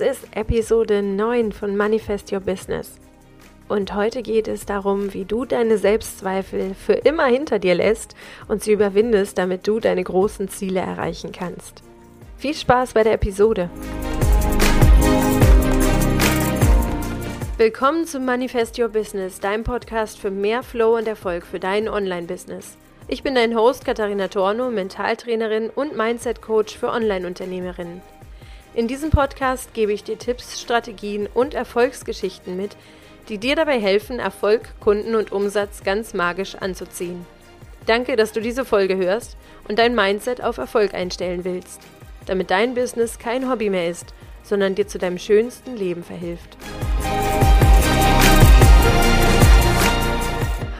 Das ist Episode 9 von Manifest Your Business. Und heute geht es darum, wie du deine Selbstzweifel für immer hinter dir lässt und sie überwindest, damit du deine großen Ziele erreichen kannst. Viel Spaß bei der Episode! Willkommen zum Manifest Your Business, deinem Podcast für mehr Flow und Erfolg für dein Online-Business. Ich bin dein Host Katharina Torno, Mentaltrainerin und Mindset-Coach für Online-Unternehmerinnen. In diesem Podcast gebe ich dir Tipps, Strategien und Erfolgsgeschichten mit, die dir dabei helfen, Erfolg, Kunden und Umsatz ganz magisch anzuziehen. Danke, dass du diese Folge hörst und dein Mindset auf Erfolg einstellen willst, damit dein Business kein Hobby mehr ist, sondern dir zu deinem schönsten Leben verhilft.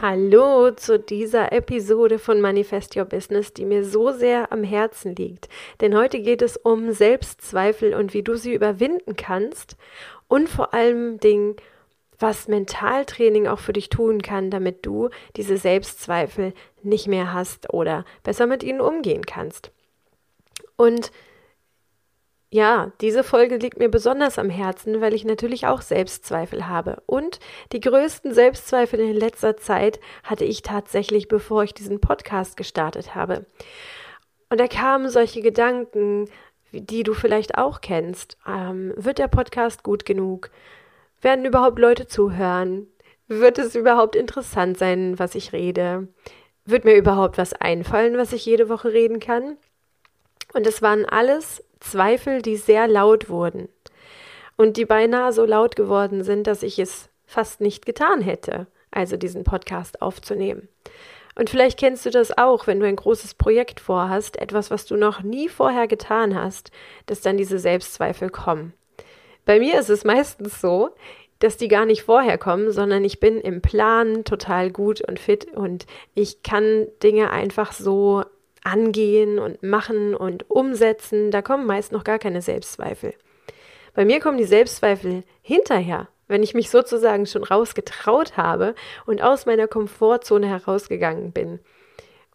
Hallo zu dieser Episode von Manifest Your Business, die mir so sehr am Herzen liegt. Denn heute geht es um Selbstzweifel und wie du sie überwinden kannst und vor allem Dingen, was Mentaltraining auch für dich tun kann, damit du diese Selbstzweifel nicht mehr hast oder besser mit ihnen umgehen kannst. Und ja, diese Folge liegt mir besonders am Herzen, weil ich natürlich auch Selbstzweifel habe. Und die größten Selbstzweifel in letzter Zeit hatte ich tatsächlich, bevor ich diesen Podcast gestartet habe. Und da kamen solche Gedanken, die du vielleicht auch kennst. Ähm, wird der Podcast gut genug? Werden überhaupt Leute zuhören? Wird es überhaupt interessant sein, was ich rede? Wird mir überhaupt was einfallen, was ich jede Woche reden kann? Und es waren alles Zweifel, die sehr laut wurden und die beinahe so laut geworden sind, dass ich es fast nicht getan hätte, also diesen Podcast aufzunehmen. Und vielleicht kennst du das auch, wenn du ein großes Projekt vorhast, etwas, was du noch nie vorher getan hast, dass dann diese Selbstzweifel kommen. Bei mir ist es meistens so, dass die gar nicht vorher kommen, sondern ich bin im Plan total gut und fit und ich kann Dinge einfach so angehen und machen und umsetzen, da kommen meist noch gar keine Selbstzweifel. Bei mir kommen die Selbstzweifel hinterher, wenn ich mich sozusagen schon rausgetraut habe und aus meiner Komfortzone herausgegangen bin.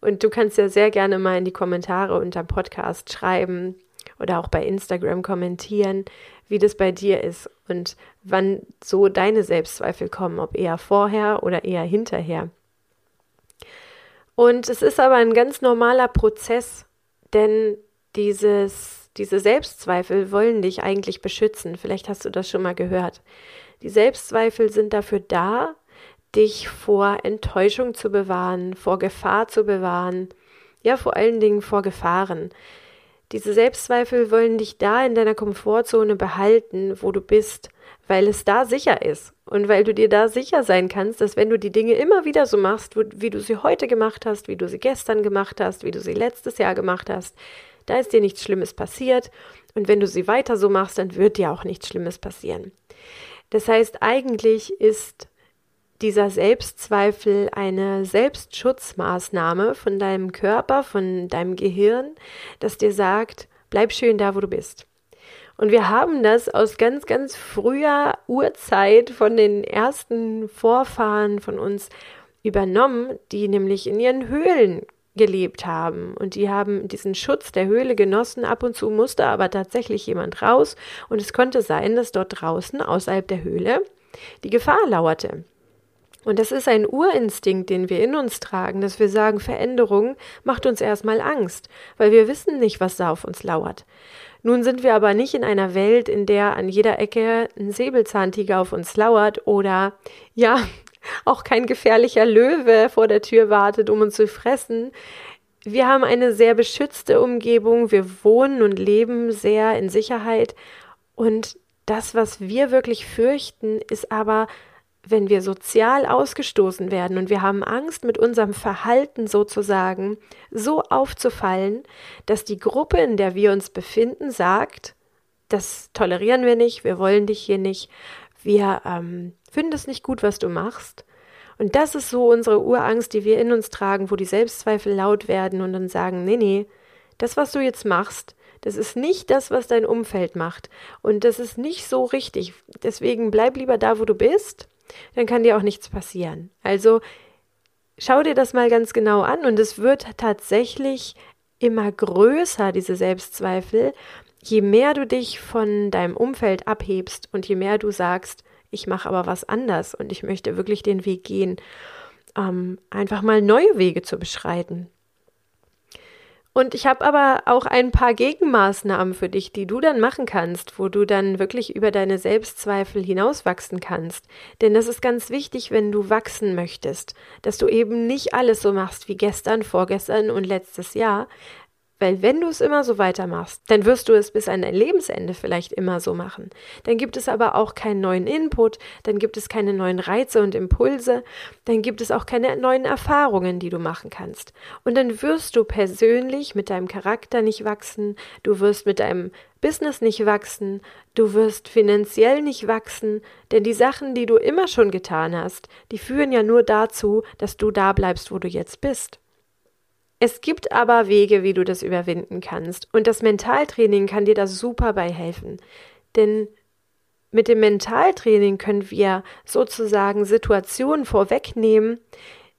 Und du kannst ja sehr gerne mal in die Kommentare unter Podcast schreiben oder auch bei Instagram kommentieren, wie das bei dir ist und wann so deine Selbstzweifel kommen, ob eher vorher oder eher hinterher. Und es ist aber ein ganz normaler Prozess, denn dieses, diese Selbstzweifel wollen dich eigentlich beschützen. Vielleicht hast du das schon mal gehört. Die Selbstzweifel sind dafür da, dich vor Enttäuschung zu bewahren, vor Gefahr zu bewahren, ja, vor allen Dingen vor Gefahren. Diese Selbstzweifel wollen dich da in deiner Komfortzone behalten, wo du bist, weil es da sicher ist und weil du dir da sicher sein kannst, dass wenn du die Dinge immer wieder so machst, wie du sie heute gemacht hast, wie du sie gestern gemacht hast, wie du sie letztes Jahr gemacht hast, da ist dir nichts Schlimmes passiert und wenn du sie weiter so machst, dann wird dir auch nichts Schlimmes passieren. Das heißt, eigentlich ist dieser Selbstzweifel eine Selbstschutzmaßnahme von deinem Körper, von deinem Gehirn, das dir sagt, bleib schön da, wo du bist. Und wir haben das aus ganz, ganz früher Urzeit von den ersten Vorfahren von uns übernommen, die nämlich in ihren Höhlen gelebt haben. Und die haben diesen Schutz der Höhle genossen. Ab und zu musste aber tatsächlich jemand raus. Und es konnte sein, dass dort draußen, außerhalb der Höhle, die Gefahr lauerte. Und das ist ein Urinstinkt, den wir in uns tragen, dass wir sagen, Veränderung macht uns erstmal Angst, weil wir wissen nicht, was da auf uns lauert. Nun sind wir aber nicht in einer Welt, in der an jeder Ecke ein Säbelzahntiger auf uns lauert oder ja, auch kein gefährlicher Löwe vor der Tür wartet, um uns zu fressen. Wir haben eine sehr beschützte Umgebung, wir wohnen und leben sehr in Sicherheit und das, was wir wirklich fürchten, ist aber wenn wir sozial ausgestoßen werden und wir haben Angst, mit unserem Verhalten sozusagen so aufzufallen, dass die Gruppe, in der wir uns befinden, sagt, das tolerieren wir nicht, wir wollen dich hier nicht, wir ähm, finden es nicht gut, was du machst. Und das ist so unsere Urangst, die wir in uns tragen, wo die Selbstzweifel laut werden und dann sagen, nee, nee, das, was du jetzt machst, das ist nicht das, was dein Umfeld macht. Und das ist nicht so richtig. Deswegen bleib lieber da, wo du bist dann kann dir auch nichts passieren. Also schau dir das mal ganz genau an und es wird tatsächlich immer größer, diese Selbstzweifel, je mehr du dich von deinem Umfeld abhebst und je mehr du sagst, ich mache aber was anders und ich möchte wirklich den Weg gehen, ähm, einfach mal neue Wege zu beschreiten. Und ich habe aber auch ein paar Gegenmaßnahmen für dich, die du dann machen kannst, wo du dann wirklich über deine Selbstzweifel hinauswachsen kannst. Denn das ist ganz wichtig, wenn du wachsen möchtest, dass du eben nicht alles so machst wie gestern, vorgestern und letztes Jahr, weil wenn du es immer so weitermachst, dann wirst du es bis an dein Lebensende vielleicht immer so machen. Dann gibt es aber auch keinen neuen Input, dann gibt es keine neuen Reize und Impulse, dann gibt es auch keine neuen Erfahrungen, die du machen kannst. Und dann wirst du persönlich mit deinem Charakter nicht wachsen, du wirst mit deinem Business nicht wachsen, du wirst finanziell nicht wachsen, denn die Sachen, die du immer schon getan hast, die führen ja nur dazu, dass du da bleibst, wo du jetzt bist. Es gibt aber Wege, wie du das überwinden kannst. Und das Mentaltraining kann dir da super bei helfen. Denn mit dem Mentaltraining können wir sozusagen Situationen vorwegnehmen,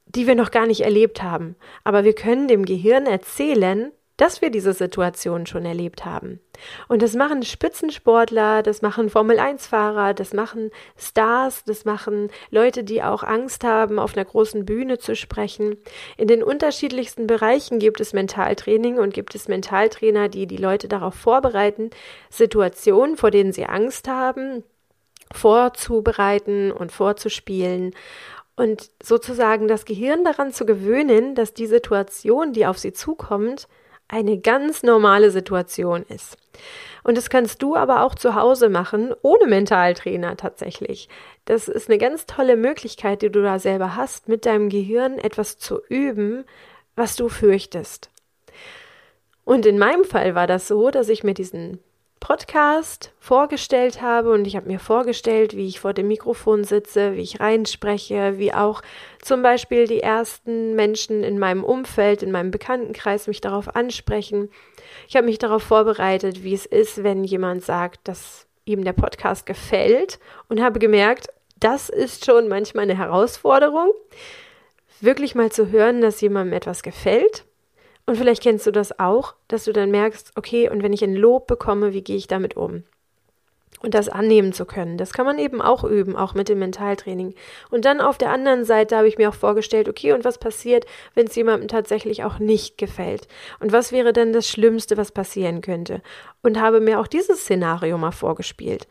die wir noch gar nicht erlebt haben. Aber wir können dem Gehirn erzählen, dass wir diese Situation schon erlebt haben. Und das machen Spitzensportler, das machen Formel-1-Fahrer, das machen Stars, das machen Leute, die auch Angst haben, auf einer großen Bühne zu sprechen. In den unterschiedlichsten Bereichen gibt es Mentaltraining und gibt es Mentaltrainer, die die Leute darauf vorbereiten, Situationen, vor denen sie Angst haben, vorzubereiten und vorzuspielen und sozusagen das Gehirn daran zu gewöhnen, dass die Situation, die auf sie zukommt, eine ganz normale Situation ist. Und das kannst du aber auch zu Hause machen, ohne Mentaltrainer tatsächlich. Das ist eine ganz tolle Möglichkeit, die du da selber hast, mit deinem Gehirn etwas zu üben, was du fürchtest. Und in meinem Fall war das so, dass ich mir diesen Podcast vorgestellt habe und ich habe mir vorgestellt, wie ich vor dem Mikrofon sitze, wie ich reinspreche, wie auch zum Beispiel die ersten Menschen in meinem Umfeld, in meinem Bekanntenkreis mich darauf ansprechen. Ich habe mich darauf vorbereitet, wie es ist, wenn jemand sagt, dass ihm der Podcast gefällt und habe gemerkt, das ist schon manchmal eine Herausforderung, wirklich mal zu hören, dass jemandem etwas gefällt und vielleicht kennst du das auch, dass du dann merkst, okay, und wenn ich ein Lob bekomme, wie gehe ich damit um? Und das annehmen zu können. Das kann man eben auch üben, auch mit dem Mentaltraining. Und dann auf der anderen Seite habe ich mir auch vorgestellt, okay, und was passiert, wenn es jemandem tatsächlich auch nicht gefällt? Und was wäre denn das Schlimmste, was passieren könnte? Und habe mir auch dieses Szenario mal vorgespielt.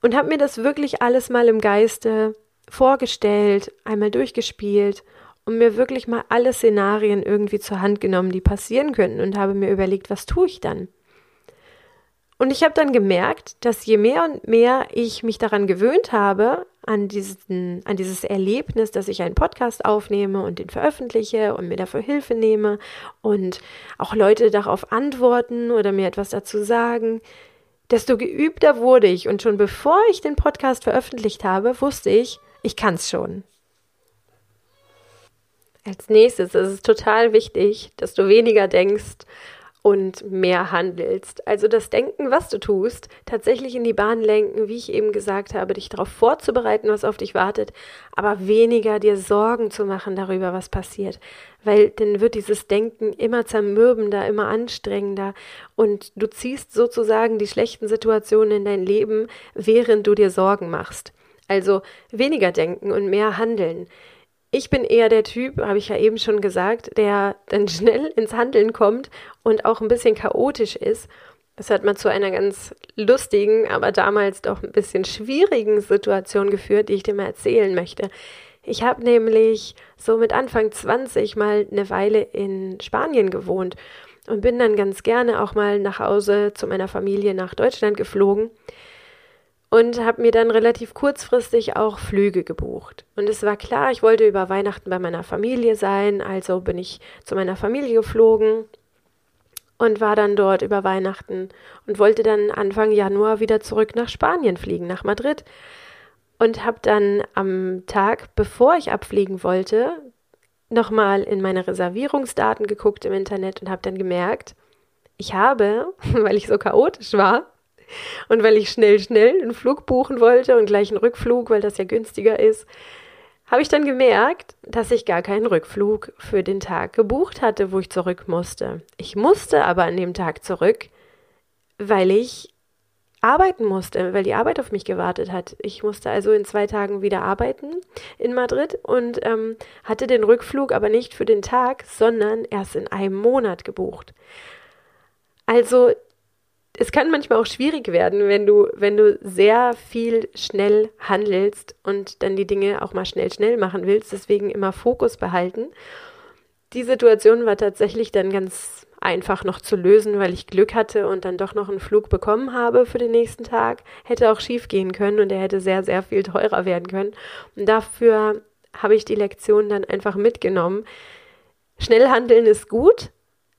Und habe mir das wirklich alles mal im Geiste vorgestellt, einmal durchgespielt und mir wirklich mal alle Szenarien irgendwie zur Hand genommen, die passieren könnten und habe mir überlegt, was tue ich dann? Und ich habe dann gemerkt, dass je mehr und mehr ich mich daran gewöhnt habe, an, diesen, an dieses Erlebnis, dass ich einen Podcast aufnehme und den veröffentliche und mir dafür Hilfe nehme und auch Leute darauf antworten oder mir etwas dazu sagen, desto geübter wurde ich. Und schon bevor ich den Podcast veröffentlicht habe, wusste ich, ich kann es schon. Als nächstes ist es total wichtig, dass du weniger denkst und mehr handelst. Also das Denken, was du tust, tatsächlich in die Bahn lenken, wie ich eben gesagt habe, dich darauf vorzubereiten, was auf dich wartet, aber weniger dir Sorgen zu machen darüber, was passiert. Weil dann wird dieses Denken immer zermürbender, immer anstrengender und du ziehst sozusagen die schlechten Situationen in dein Leben, während du dir Sorgen machst. Also weniger denken und mehr handeln. Ich bin eher der Typ, habe ich ja eben schon gesagt, der dann schnell ins Handeln kommt und auch ein bisschen chaotisch ist. Das hat mal zu einer ganz lustigen, aber damals doch ein bisschen schwierigen Situation geführt, die ich dir mal erzählen möchte. Ich habe nämlich so mit Anfang 20 mal eine Weile in Spanien gewohnt und bin dann ganz gerne auch mal nach Hause zu meiner Familie nach Deutschland geflogen und habe mir dann relativ kurzfristig auch Flüge gebucht. Und es war klar, ich wollte über Weihnachten bei meiner Familie sein, also bin ich zu meiner Familie geflogen und war dann dort über Weihnachten und wollte dann Anfang Januar wieder zurück nach Spanien fliegen, nach Madrid. Und habe dann am Tag, bevor ich abfliegen wollte, nochmal in meine Reservierungsdaten geguckt im Internet und habe dann gemerkt, ich habe, weil ich so chaotisch war, und weil ich schnell, schnell einen Flug buchen wollte und gleich einen Rückflug, weil das ja günstiger ist, habe ich dann gemerkt, dass ich gar keinen Rückflug für den Tag gebucht hatte, wo ich zurück musste. Ich musste aber an dem Tag zurück, weil ich arbeiten musste, weil die Arbeit auf mich gewartet hat. Ich musste also in zwei Tagen wieder arbeiten in Madrid und ähm, hatte den Rückflug aber nicht für den Tag, sondern erst in einem Monat gebucht. Also es kann manchmal auch schwierig werden, wenn du, wenn du sehr viel schnell handelst und dann die Dinge auch mal schnell, schnell machen willst. Deswegen immer Fokus behalten. Die Situation war tatsächlich dann ganz einfach noch zu lösen, weil ich Glück hatte und dann doch noch einen Flug bekommen habe für den nächsten Tag. Hätte auch schief gehen können und er hätte sehr, sehr viel teurer werden können. Und dafür habe ich die Lektion dann einfach mitgenommen. Schnell handeln ist gut.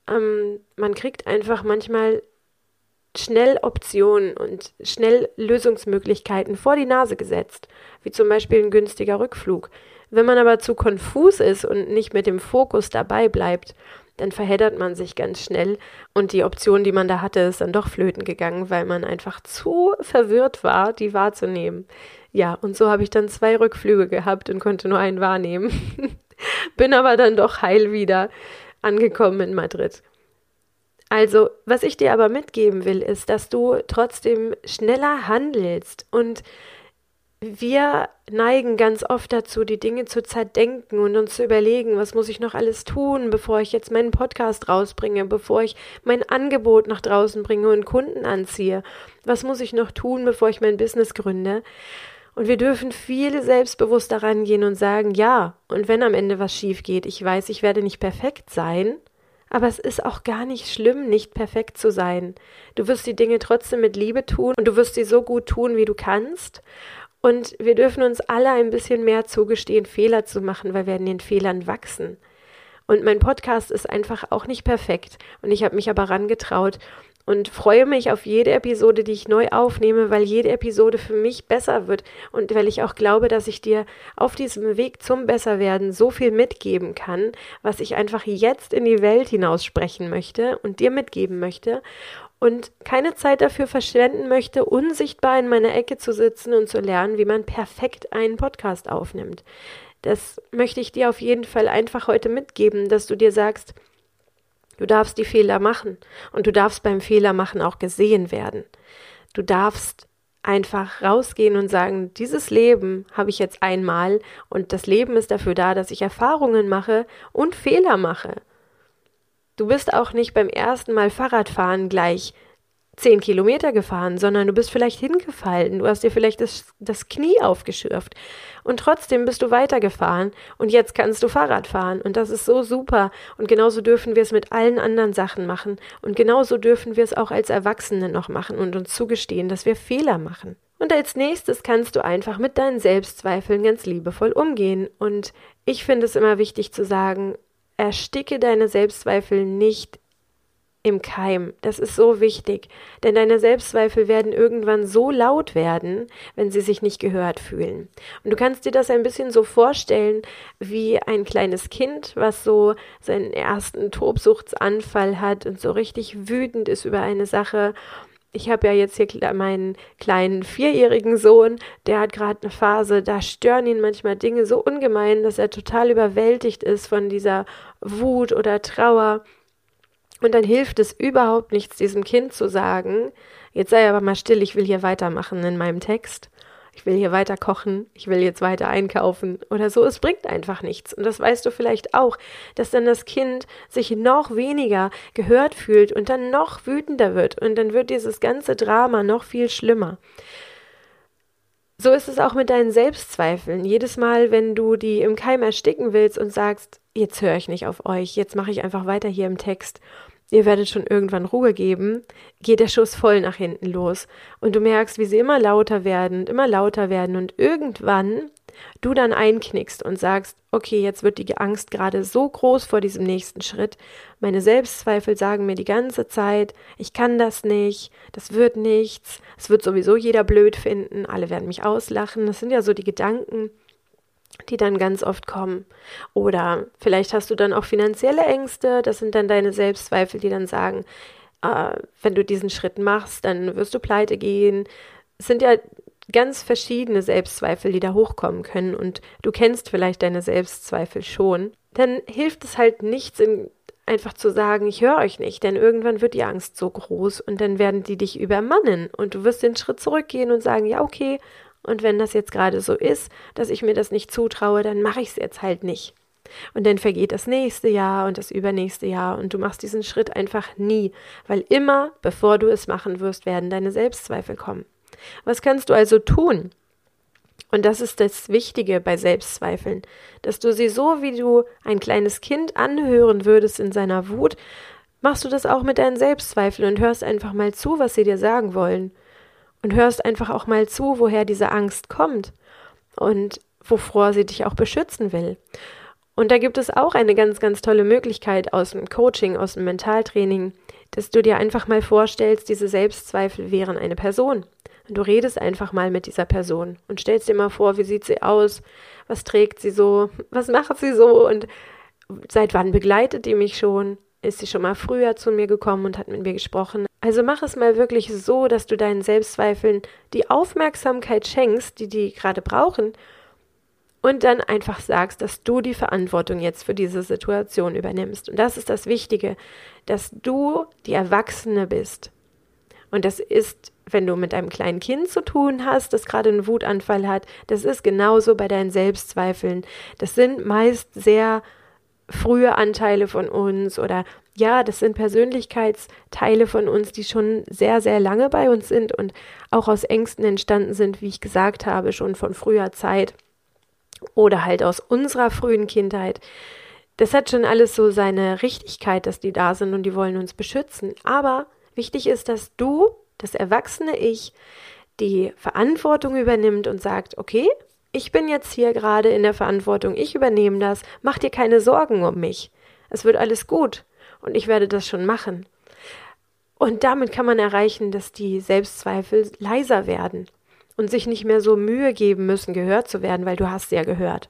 Ähm, man kriegt einfach manchmal schnell Optionen und schnell Lösungsmöglichkeiten vor die Nase gesetzt, wie zum Beispiel ein günstiger Rückflug. Wenn man aber zu konfus ist und nicht mit dem Fokus dabei bleibt, dann verheddert man sich ganz schnell und die Option, die man da hatte, ist dann doch flöten gegangen, weil man einfach zu verwirrt war, die wahrzunehmen. Ja, und so habe ich dann zwei Rückflüge gehabt und konnte nur einen wahrnehmen. Bin aber dann doch heil wieder angekommen in Madrid. Also, was ich dir aber mitgeben will, ist, dass du trotzdem schneller handelst und wir neigen ganz oft dazu, die Dinge zu zerdenken und uns zu überlegen, was muss ich noch alles tun, bevor ich jetzt meinen Podcast rausbringe, bevor ich mein Angebot nach draußen bringe und Kunden anziehe. Was muss ich noch tun, bevor ich mein Business gründe? Und wir dürfen viel selbstbewusster rangehen und sagen, ja, und wenn am Ende was schief geht, ich weiß, ich werde nicht perfekt sein, aber es ist auch gar nicht schlimm, nicht perfekt zu sein. Du wirst die Dinge trotzdem mit Liebe tun und du wirst sie so gut tun, wie du kannst. Und wir dürfen uns alle ein bisschen mehr zugestehen, Fehler zu machen, weil wir in den Fehlern wachsen. Und mein Podcast ist einfach auch nicht perfekt. Und ich habe mich aber rangetraut und freue mich auf jede Episode, die ich neu aufnehme, weil jede Episode für mich besser wird und weil ich auch glaube, dass ich dir auf diesem Weg zum Besserwerden so viel mitgeben kann, was ich einfach jetzt in die Welt hinaus sprechen möchte und dir mitgeben möchte und keine Zeit dafür verschwenden möchte, unsichtbar in meiner Ecke zu sitzen und zu lernen, wie man perfekt einen Podcast aufnimmt. Das möchte ich dir auf jeden Fall einfach heute mitgeben, dass du dir sagst, Du darfst die Fehler machen und du darfst beim Fehler machen auch gesehen werden. Du darfst einfach rausgehen und sagen, dieses Leben habe ich jetzt einmal und das Leben ist dafür da, dass ich Erfahrungen mache und Fehler mache. Du bist auch nicht beim ersten Mal Fahrradfahren gleich zehn Kilometer gefahren, sondern du bist vielleicht hingefallen, du hast dir vielleicht das, das Knie aufgeschürft. Und trotzdem bist du weitergefahren. Und jetzt kannst du Fahrrad fahren. Und das ist so super. Und genauso dürfen wir es mit allen anderen Sachen machen. Und genauso dürfen wir es auch als Erwachsene noch machen und uns zugestehen, dass wir Fehler machen. Und als nächstes kannst du einfach mit deinen Selbstzweifeln ganz liebevoll umgehen. Und ich finde es immer wichtig zu sagen, ersticke deine Selbstzweifel nicht im Keim. Das ist so wichtig, denn deine Selbstzweifel werden irgendwann so laut werden, wenn sie sich nicht gehört fühlen. Und du kannst dir das ein bisschen so vorstellen wie ein kleines Kind, was so seinen ersten Tobsuchtsanfall hat und so richtig wütend ist über eine Sache. Ich habe ja jetzt hier meinen kleinen vierjährigen Sohn, der hat gerade eine Phase, da stören ihn manchmal Dinge so ungemein, dass er total überwältigt ist von dieser Wut oder Trauer. Und dann hilft es überhaupt nichts, diesem Kind zu sagen, jetzt sei aber mal still, ich will hier weitermachen in meinem Text. Ich will hier weiter kochen, ich will jetzt weiter einkaufen oder so. Es bringt einfach nichts. Und das weißt du vielleicht auch, dass dann das Kind sich noch weniger gehört fühlt und dann noch wütender wird. Und dann wird dieses ganze Drama noch viel schlimmer. So ist es auch mit deinen Selbstzweifeln. Jedes Mal, wenn du die im Keim ersticken willst und sagst, jetzt höre ich nicht auf euch, jetzt mache ich einfach weiter hier im Text ihr werdet schon irgendwann Ruhe geben, geht der Schuss voll nach hinten los. Und du merkst, wie sie immer lauter werden und immer lauter werden und irgendwann du dann einknickst und sagst, okay, jetzt wird die Angst gerade so groß vor diesem nächsten Schritt. Meine Selbstzweifel sagen mir die ganze Zeit, ich kann das nicht, das wird nichts, es wird sowieso jeder blöd finden, alle werden mich auslachen. Das sind ja so die Gedanken die dann ganz oft kommen. Oder vielleicht hast du dann auch finanzielle Ängste, das sind dann deine Selbstzweifel, die dann sagen, äh, wenn du diesen Schritt machst, dann wirst du pleite gehen. Es sind ja ganz verschiedene Selbstzweifel, die da hochkommen können und du kennst vielleicht deine Selbstzweifel schon. Dann hilft es halt nichts, in einfach zu sagen, ich höre euch nicht, denn irgendwann wird die Angst so groß und dann werden die dich übermannen und du wirst den Schritt zurückgehen und sagen, ja, okay, und wenn das jetzt gerade so ist, dass ich mir das nicht zutraue, dann mache ich es jetzt halt nicht. Und dann vergeht das nächste Jahr und das übernächste Jahr und du machst diesen Schritt einfach nie, weil immer, bevor du es machen wirst, werden deine Selbstzweifel kommen. Was kannst du also tun? Und das ist das Wichtige bei Selbstzweifeln, dass du sie so, wie du ein kleines Kind anhören würdest in seiner Wut, machst du das auch mit deinen Selbstzweifeln und hörst einfach mal zu, was sie dir sagen wollen. Und hörst einfach auch mal zu, woher diese Angst kommt und wovor sie dich auch beschützen will. Und da gibt es auch eine ganz, ganz tolle Möglichkeit aus dem Coaching, aus dem Mentaltraining, dass du dir einfach mal vorstellst, diese Selbstzweifel wären eine Person. Und du redest einfach mal mit dieser Person und stellst dir mal vor, wie sieht sie aus, was trägt sie so, was macht sie so und seit wann begleitet die mich schon? Ist sie schon mal früher zu mir gekommen und hat mit mir gesprochen? Also mach es mal wirklich so, dass du deinen Selbstzweifeln die Aufmerksamkeit schenkst, die die gerade brauchen und dann einfach sagst, dass du die Verantwortung jetzt für diese Situation übernimmst. Und das ist das Wichtige, dass du die Erwachsene bist. Und das ist, wenn du mit einem kleinen Kind zu tun hast, das gerade einen Wutanfall hat, das ist genauso bei deinen Selbstzweifeln. Das sind meist sehr frühe Anteile von uns oder ja, das sind Persönlichkeitsteile von uns, die schon sehr, sehr lange bei uns sind und auch aus Ängsten entstanden sind, wie ich gesagt habe, schon von früher Zeit oder halt aus unserer frühen Kindheit. Das hat schon alles so seine Richtigkeit, dass die da sind und die wollen uns beschützen. Aber wichtig ist, dass du, das erwachsene Ich, die Verantwortung übernimmt und sagt, okay, ich bin jetzt hier gerade in der Verantwortung, ich übernehme das, mach dir keine Sorgen um mich. Es wird alles gut und ich werde das schon machen. Und damit kann man erreichen, dass die Selbstzweifel leiser werden und sich nicht mehr so Mühe geben müssen, gehört zu werden, weil du hast ja gehört.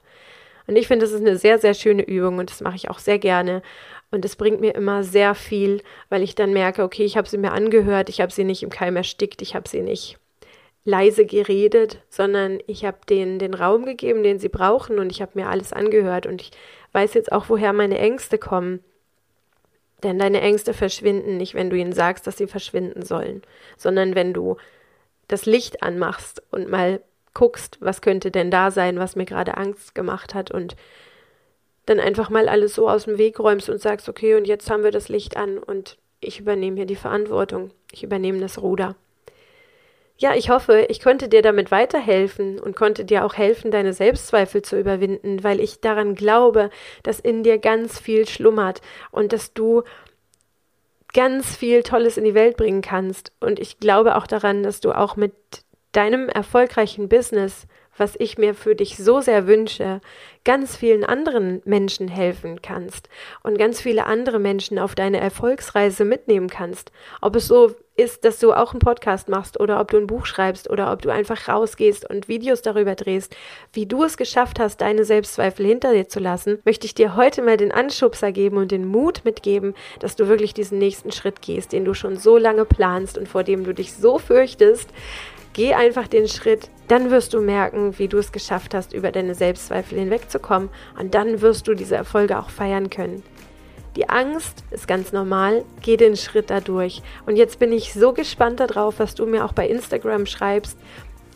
Und ich finde, das ist eine sehr, sehr schöne Übung und das mache ich auch sehr gerne. Und es bringt mir immer sehr viel, weil ich dann merke, okay, ich habe sie mir angehört, ich habe sie nicht im Keim erstickt, ich habe sie nicht leise geredet, sondern ich habe denen den Raum gegeben, den sie brauchen und ich habe mir alles angehört und ich weiß jetzt auch, woher meine Ängste kommen. Denn deine Ängste verschwinden nicht, wenn du ihnen sagst, dass sie verschwinden sollen, sondern wenn du das Licht anmachst und mal guckst, was könnte denn da sein, was mir gerade Angst gemacht hat und dann einfach mal alles so aus dem Weg räumst und sagst, okay, und jetzt haben wir das Licht an und ich übernehme hier die Verantwortung. Ich übernehme das Ruder. Ja, ich hoffe, ich konnte dir damit weiterhelfen und konnte dir auch helfen, deine Selbstzweifel zu überwinden, weil ich daran glaube, dass in dir ganz viel schlummert und dass du ganz viel Tolles in die Welt bringen kannst. Und ich glaube auch daran, dass du auch mit deinem erfolgreichen Business, was ich mir für dich so sehr wünsche, ganz vielen anderen Menschen helfen kannst und ganz viele andere Menschen auf deine Erfolgsreise mitnehmen kannst. Ob es so ist, dass du auch einen Podcast machst oder ob du ein Buch schreibst oder ob du einfach rausgehst und Videos darüber drehst, wie du es geschafft hast, deine Selbstzweifel hinter dir zu lassen, möchte ich dir heute mal den Anschubser geben und den Mut mitgeben, dass du wirklich diesen nächsten Schritt gehst, den du schon so lange planst und vor dem du dich so fürchtest. Geh einfach den Schritt, dann wirst du merken, wie du es geschafft hast, über deine Selbstzweifel hinwegzukommen und dann wirst du diese Erfolge auch feiern können. Die Angst ist ganz normal, geh den Schritt dadurch. Und jetzt bin ich so gespannt darauf, was du mir auch bei Instagram schreibst,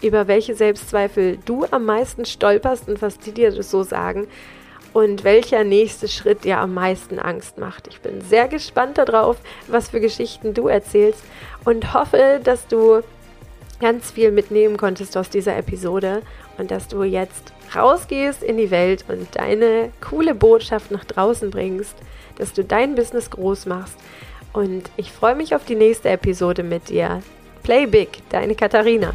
über welche Selbstzweifel du am meisten stolperst und was die dir so sagen und welcher nächste Schritt dir am meisten Angst macht. Ich bin sehr gespannt darauf, was für Geschichten du erzählst und hoffe, dass du ganz viel mitnehmen konntest aus dieser Episode und dass du jetzt rausgehst in die Welt und deine coole Botschaft nach draußen bringst dass du dein Business groß machst. Und ich freue mich auf die nächste Episode mit dir. Play Big, deine Katharina.